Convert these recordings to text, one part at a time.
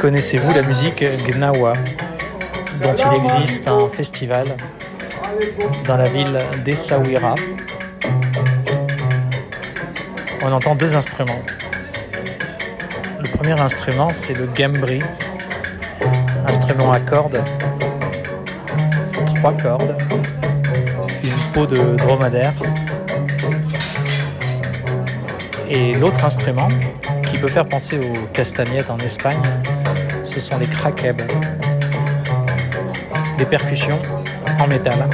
Connaissez-vous la musique Gnawa, dont il existe un festival dans la ville d'Essaouira? On entend deux instruments. Le premier instrument, c'est le gambri, instrument à cordes, trois cordes, une peau de dromadaire. Et l'autre instrument, qui peut faire penser aux castagnettes en Espagne, ce sont les krakeb, des percussions en métal.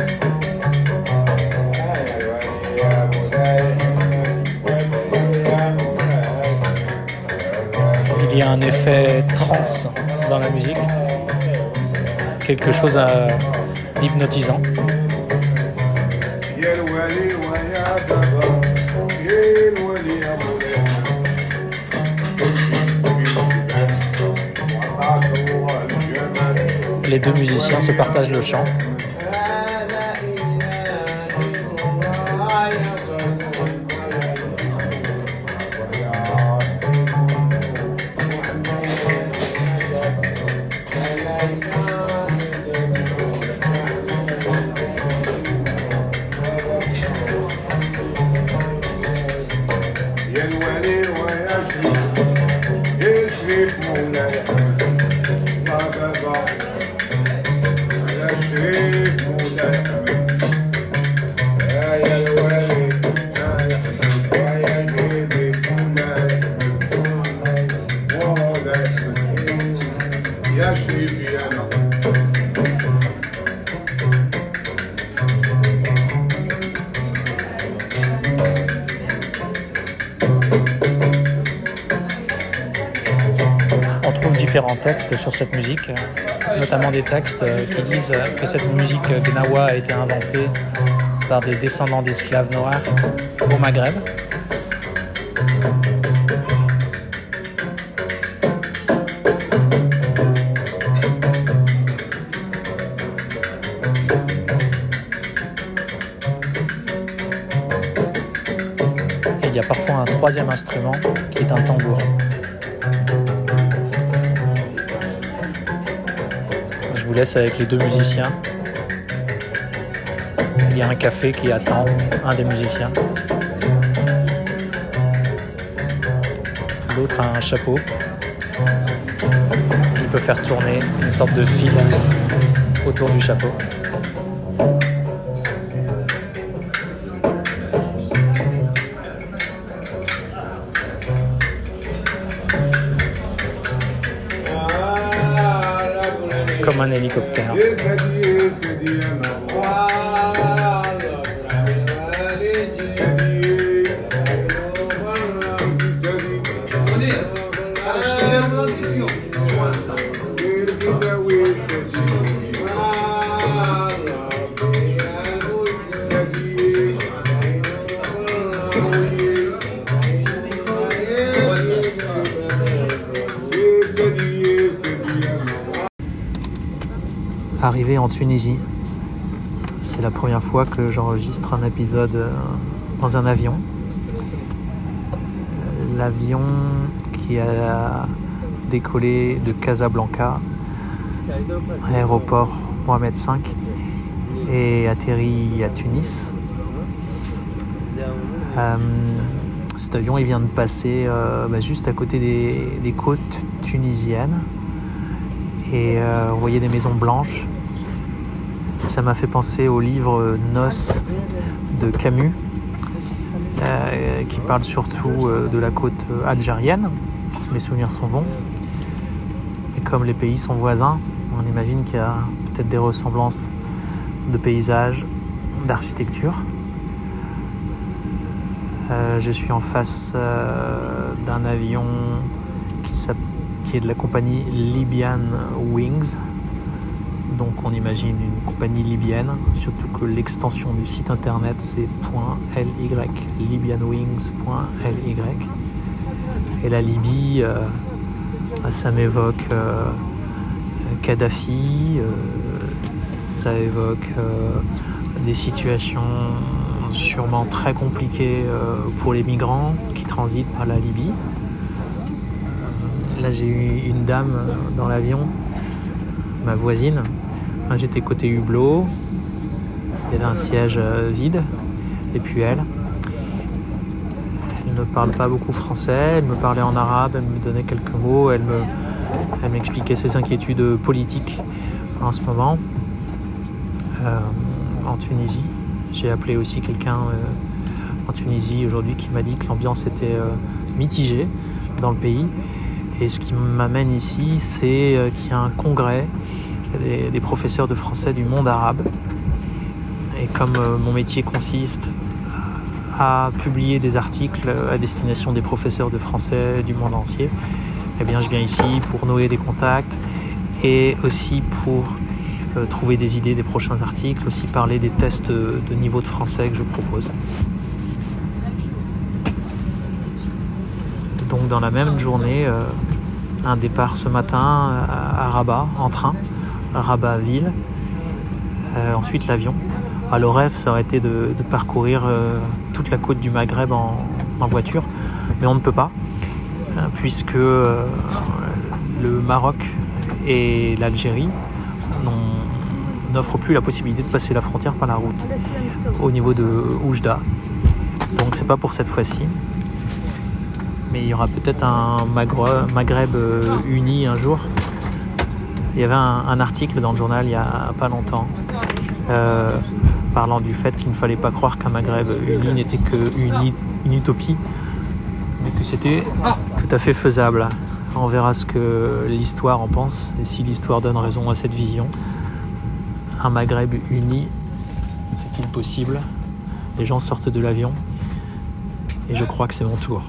Il y a un effet trance dans la musique, quelque chose d'hypnotisant. Les deux musiciens se partagent le chant. Différents textes sur cette musique, notamment des textes qui disent que cette musique gnawa a été inventée par des descendants d'esclaves noirs au Maghreb. Et il y a parfois un troisième instrument qui est un tambour. Vous laisse avec les deux musiciens. Il y a un café qui attend un des musiciens. L'autre a un chapeau. Il peut faire tourner une sorte de fil autour du chapeau. Comme un hélicoptère. Arrivé en Tunisie, c'est la première fois que j'enregistre un épisode euh, dans un avion. L'avion qui a décollé de Casablanca, aéroport Mohamed V, et atterri à Tunis. Euh, cet avion vient de passer euh, bah, juste à côté des côtes tunisiennes et euh, on voyait des maisons blanches. Ça m'a fait penser au livre Noces de Camus, euh, qui parle surtout euh, de la côte algérienne, mes souvenirs sont bons. Et comme les pays sont voisins, on imagine qu'il y a peut-être des ressemblances de paysages, d'architecture. Je suis en face d'un avion qui, qui, est de la compagnie Libyan Wings. Donc on imagine une compagnie libyenne, surtout que l'extension du site internet c'est .ly, libyanwings.ly. Et la Libye, euh, ça m'évoque euh, Kadhafi, ça évoque des situations sûrement très compliqué pour les migrants qui transitent par la Libye. Là, j'ai eu une dame dans l'avion, ma voisine. J'étais côté hublot. Il y avait un siège vide. Et puis elle. Elle ne parle pas beaucoup français. Elle me parlait en arabe. Elle me donnait quelques mots. Elle me, elle m'expliquait ses inquiétudes politiques en ce moment en Tunisie. J'ai appelé aussi quelqu'un en Tunisie aujourd'hui qui m'a dit que l'ambiance était mitigée dans le pays et ce qui m'amène ici, c'est euh, qu'il y a un congrès des, professeurs de français du monde arabe. Et comme euh, mon métier consiste à publier des articles à destination des professeurs de français du monde entier, eh bien je viens ici pour nouer des contacts et aussi pour euh, trouver des idées des prochains articles, aussi parler des tests de niveau de français que je propose. Donc dans la même journée, un départ ce matin à Rabat en train, Rabat-Ville. Euh, ensuite l'avion. À le rêve, ça aurait été de, parcourir euh, toute la côte du Maghreb en, voiture, mais on ne peut pas, euh, puisque le Maroc et l'Algérie n'offrent plus la possibilité de passer la frontière par la route au niveau de Oujda. Donc c'est pas pour cette fois-ci mais il y aura peut-être un Maghreb euh, uni un jour. Il y avait un, article dans le journal il n'y a pas longtemps euh, parlant du fait qu'il ne fallait pas croire qu'un Maghreb uni n'était qu'une une utopie, mais que c'était tout à fait faisable. On verra ce que l'histoire en pense et si l'histoire donne raison à cette vision. Un Maghreb uni, est-il possible? Les gens sortent de l'avion et je crois que c'est mon tour.